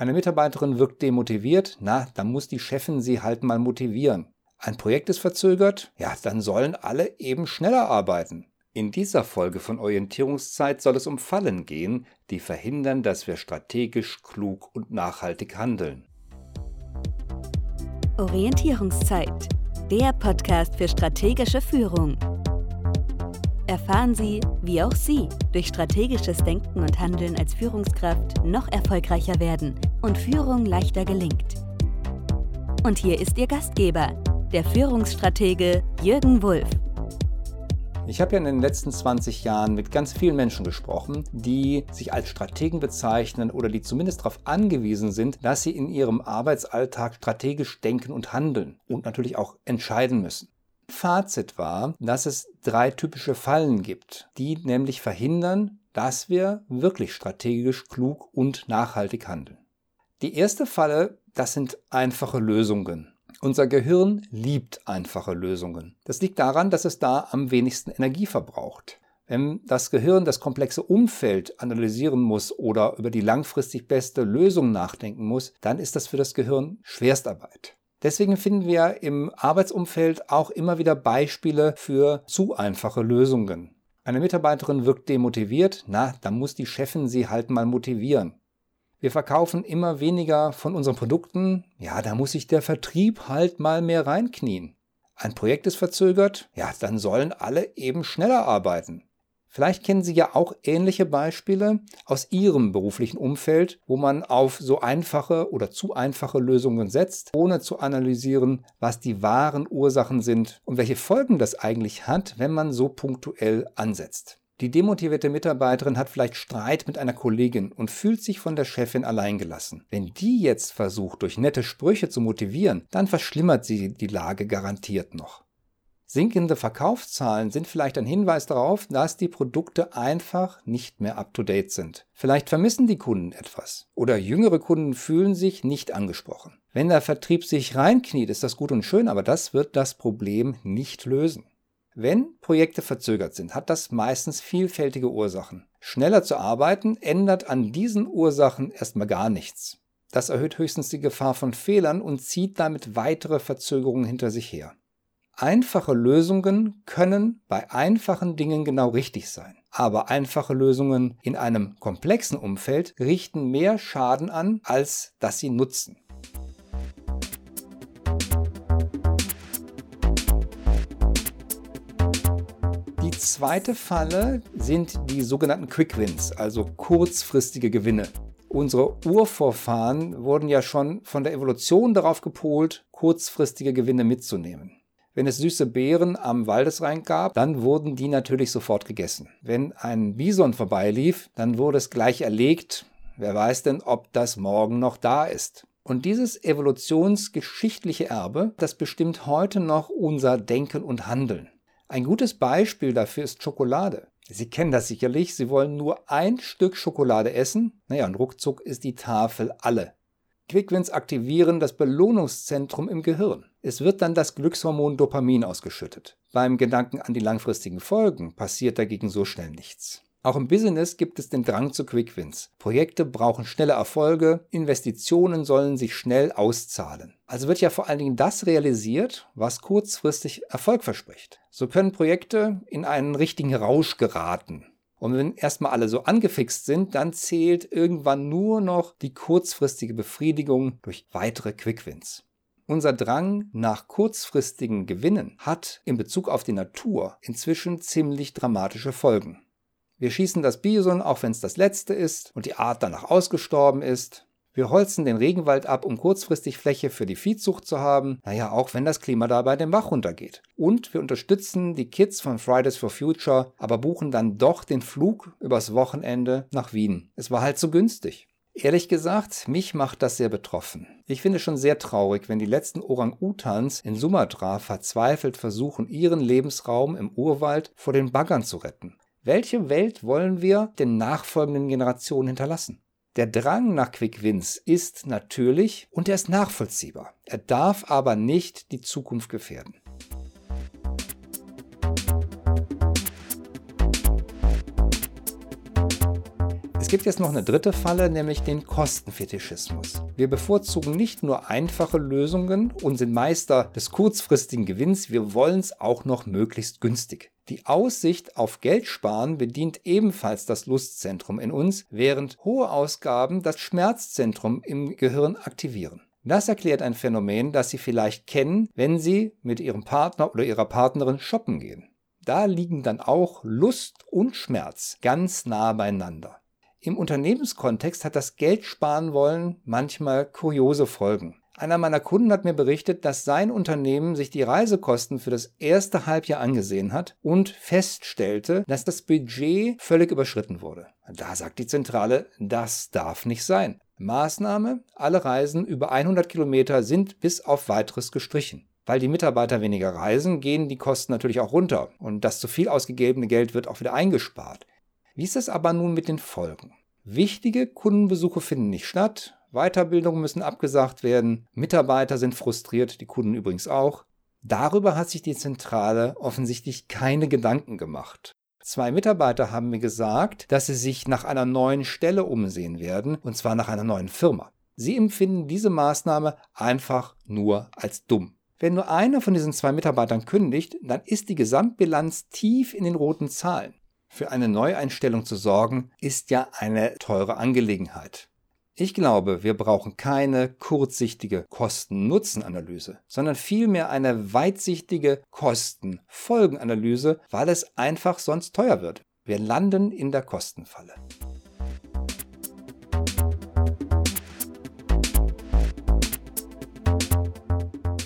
Eine Mitarbeiterin wirkt demotiviert, na, dann muss die Chefin sie halt mal motivieren. Ein Projekt ist verzögert, ja, dann sollen alle eben schneller arbeiten. In dieser Folge von Orientierungszeit soll es um Fallen gehen, die verhindern, dass wir strategisch, klug und nachhaltig handeln. Orientierungszeit, der Podcast für strategische Führung. Erfahren Sie, wie auch Sie durch strategisches Denken und Handeln als Führungskraft noch erfolgreicher werden und Führung leichter gelingt. Und hier ist Ihr Gastgeber, der Führungsstratege Jürgen Wulff. Ich habe ja in den letzten 20 Jahren mit ganz vielen Menschen gesprochen, die sich als Strategen bezeichnen oder die zumindest darauf angewiesen sind, dass sie in ihrem Arbeitsalltag strategisch denken und handeln und natürlich auch entscheiden müssen. Fazit war, dass es drei typische Fallen gibt, die nämlich verhindern, dass wir wirklich strategisch klug und nachhaltig handeln. Die erste Falle, das sind einfache Lösungen. Unser Gehirn liebt einfache Lösungen. Das liegt daran, dass es da am wenigsten Energie verbraucht. Wenn das Gehirn das komplexe Umfeld analysieren muss oder über die langfristig beste Lösung nachdenken muss, dann ist das für das Gehirn Schwerstarbeit. Deswegen finden wir im Arbeitsumfeld auch immer wieder Beispiele für zu einfache Lösungen. Eine Mitarbeiterin wirkt demotiviert, na, dann muss die Chefin sie halt mal motivieren. Wir verkaufen immer weniger von unseren Produkten, ja, da muss sich der Vertrieb halt mal mehr reinknien. Ein Projekt ist verzögert, ja, dann sollen alle eben schneller arbeiten. Vielleicht kennen Sie ja auch ähnliche Beispiele aus Ihrem beruflichen Umfeld, wo man auf so einfache oder zu einfache Lösungen setzt, ohne zu analysieren, was die wahren Ursachen sind und welche Folgen das eigentlich hat, wenn man so punktuell ansetzt. Die demotivierte Mitarbeiterin hat vielleicht Streit mit einer Kollegin und fühlt sich von der Chefin alleingelassen. Wenn die jetzt versucht, durch nette Sprüche zu motivieren, dann verschlimmert sie die Lage garantiert noch. Sinkende Verkaufszahlen sind vielleicht ein Hinweis darauf, dass die Produkte einfach nicht mehr up-to-date sind. Vielleicht vermissen die Kunden etwas oder jüngere Kunden fühlen sich nicht angesprochen. Wenn der Vertrieb sich reinkniet, ist das gut und schön, aber das wird das Problem nicht lösen. Wenn Projekte verzögert sind, hat das meistens vielfältige Ursachen. Schneller zu arbeiten ändert an diesen Ursachen erstmal gar nichts. Das erhöht höchstens die Gefahr von Fehlern und zieht damit weitere Verzögerungen hinter sich her. Einfache Lösungen können bei einfachen Dingen genau richtig sein. Aber einfache Lösungen in einem komplexen Umfeld richten mehr Schaden an, als dass sie nutzen. Die zweite Falle sind die sogenannten Quick Wins, also kurzfristige Gewinne. Unsere Urvorfahren wurden ja schon von der Evolution darauf gepolt, kurzfristige Gewinne mitzunehmen. Wenn es süße Beeren am Waldesrand gab, dann wurden die natürlich sofort gegessen. Wenn ein Bison vorbeilief, dann wurde es gleich erlegt. Wer weiß denn, ob das morgen noch da ist. Und dieses evolutionsgeschichtliche Erbe, das bestimmt heute noch unser Denken und Handeln. Ein gutes Beispiel dafür ist Schokolade. Sie kennen das sicherlich, Sie wollen nur ein Stück Schokolade essen, naja, und ruckzuck ist die Tafel alle. Quickwins aktivieren das Belohnungszentrum im Gehirn. Es wird dann das Glückshormon Dopamin ausgeschüttet. Beim Gedanken an die langfristigen Folgen passiert dagegen so schnell nichts. Auch im Business gibt es den Drang zu Quickwins. Projekte brauchen schnelle Erfolge, Investitionen sollen sich schnell auszahlen. Also wird ja vor allen Dingen das realisiert, was kurzfristig Erfolg verspricht. So können Projekte in einen richtigen Rausch geraten. Und wenn erstmal alle so angefixt sind, dann zählt irgendwann nur noch die kurzfristige Befriedigung durch weitere Quickwins. Unser Drang nach kurzfristigen Gewinnen hat in Bezug auf die Natur inzwischen ziemlich dramatische Folgen. Wir schießen das Bison, auch wenn es das letzte ist und die Art danach ausgestorben ist. Wir holzen den Regenwald ab, um kurzfristig Fläche für die Viehzucht zu haben, naja, auch wenn das Klima dabei den Bach runtergeht. Und wir unterstützen die Kids von Fridays for Future, aber buchen dann doch den Flug übers Wochenende nach Wien. Es war halt so günstig. Ehrlich gesagt, mich macht das sehr betroffen. Ich finde es schon sehr traurig, wenn die letzten Orang-Utans in Sumatra verzweifelt versuchen, ihren Lebensraum im Urwald vor den Baggern zu retten. Welche Welt wollen wir den nachfolgenden Generationen hinterlassen? Der Drang nach Quick Wins ist natürlich und er ist nachvollziehbar. Er darf aber nicht die Zukunft gefährden. Es Es gibt jetzt noch eine dritte Falle, nämlich den Kostenfetischismus. Wir bevorzugen nicht nur einfache Lösungen und sind Meister des kurzfristigen Gewinns, wir wollen es auch noch möglichst günstig. Die Aussicht auf Geldsparen bedient ebenfalls das Lustzentrum in uns, während hohe Ausgaben das Schmerzzentrum im Gehirn aktivieren. Das erklärt ein Phänomen, das Sie vielleicht kennen, wenn Sie mit Ihrem Partner oder Ihrer Partnerin shoppen gehen. Da liegen dann auch Lust und Schmerz ganz nah beieinander. Im Unternehmenskontext hat das Geld sparen wollen manchmal kuriose Folgen. Einer meiner Kunden hat mir berichtet, dass sein Unternehmen sich die Reisekosten für das erste Halbjahr angesehen hat und feststellte, dass das Budget völlig überschritten wurde. Da sagt die Zentrale, das darf nicht sein. Maßnahme, alle Reisen über 100 Kilometer sind bis auf weiteres gestrichen. Weil die Mitarbeiter weniger reisen, gehen die Kosten natürlich auch runter und das zu viel ausgegebene Geld wird auch wieder eingespart. Wie ist es aber nun mit den Folgen? Wichtige Kundenbesuche finden nicht statt, Weiterbildungen müssen abgesagt werden, Mitarbeiter sind frustriert, die Kunden übrigens auch. Darüber hat sich die Zentrale offensichtlich keine Gedanken gemacht. Zwei Mitarbeiter haben mir gesagt, dass sie sich nach einer neuen Stelle umsehen werden, und zwar nach einer neuen Firma. Sie empfinden diese Maßnahme einfach nur als dumm. Wenn nur einer von diesen zwei Mitarbeitern kündigt, dann ist die Gesamtbilanz tief in den roten Zahlen. Für eine Neueinstellung zu sorgen, ist ja eine teure Angelegenheit. Ich glaube, wir brauchen keine kurzsichtige Kosten-Nutzen-Analyse, sondern vielmehr eine weitsichtige Kosten-Folgen-Analyse, weil es einfach sonst teuer wird. Wir landen in der Kostenfalle.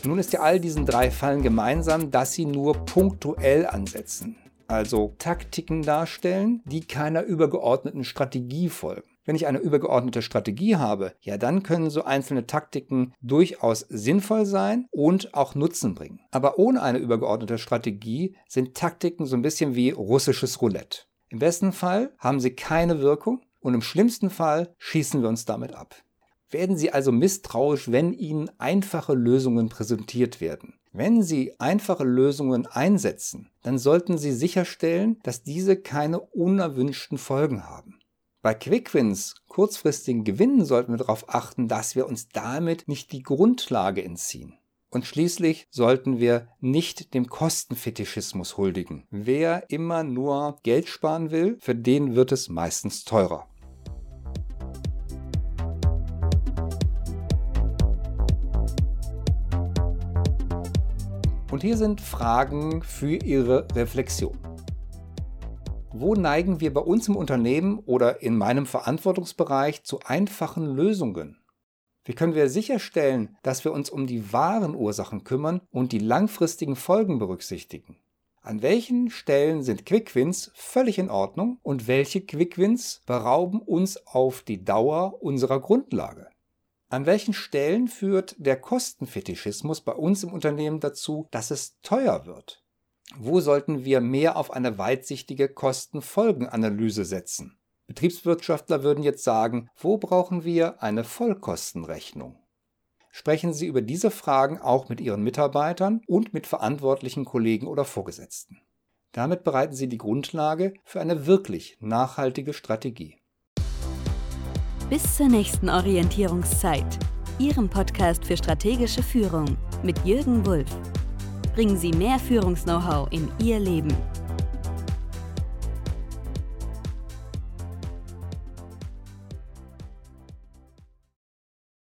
Nun ist ja all diesen drei Fallen gemeinsam, dass sie nur punktuell ansetzen, also Taktiken darstellen, die keiner übergeordneten Strategie folgen. Wenn ich eine übergeordnete Strategie habe, ja, dann können so einzelne Taktiken durchaus sinnvoll sein und auch Nutzen bringen. Aber ohne eine übergeordnete Strategie sind Taktiken so ein bisschen wie russisches Roulette. Im besten Fall haben sie keine Wirkung und im schlimmsten Fall schießen wir uns damit ab. Werden Sie also misstrauisch, wenn Ihnen einfache Lösungen präsentiert werden. Wenn Sie einfache Lösungen einsetzen, dann sollten Sie sicherstellen, dass diese keine unerwünschten Folgen haben. Bei Quickwins, kurzfristigen Gewinnen, sollten wir darauf achten, dass wir uns damit nicht die Grundlage entziehen. Und schließlich sollten wir nicht dem Kostenfetischismus huldigen. Wer immer nur Geld sparen will, für den wird es meistens teurer. Und hier sind Fragen für Ihre Reflexion. Wo neigen wir bei uns im Unternehmen oder in meinem Verantwortungsbereich zu einfachen Lösungen? Wie können wir sicherstellen, dass wir uns um die wahren Ursachen kümmern und die langfristigen Folgen berücksichtigen? An welchen Stellen sind Quickwins völlig in Ordnung und welche Quickwins berauben uns auf die Dauer unserer Grundlage? An welchen Stellen führt der Kostenfetischismus bei uns im Unternehmen dazu, dass es teuer wird? Wo sollten wir mehr auf eine weitsichtige Kosten-Folgen-Analyse setzen? Betriebswirtschaftler würden jetzt sagen, wo brauchen wir eine Vollkostenrechnung? Sprechen Sie über diese Fragen auch mit Ihren Mitarbeitern und mit verantwortlichen Kollegen oder Vorgesetzten. Damit bereiten Sie die Grundlage für eine wirklich nachhaltige Strategie. Bis zur nächsten Orientierungszeit, Ihrem Podcast für strategische Führung mit Jürgen Wulff bringen Sie mehr Führungs-Know-how in Ihr Leben.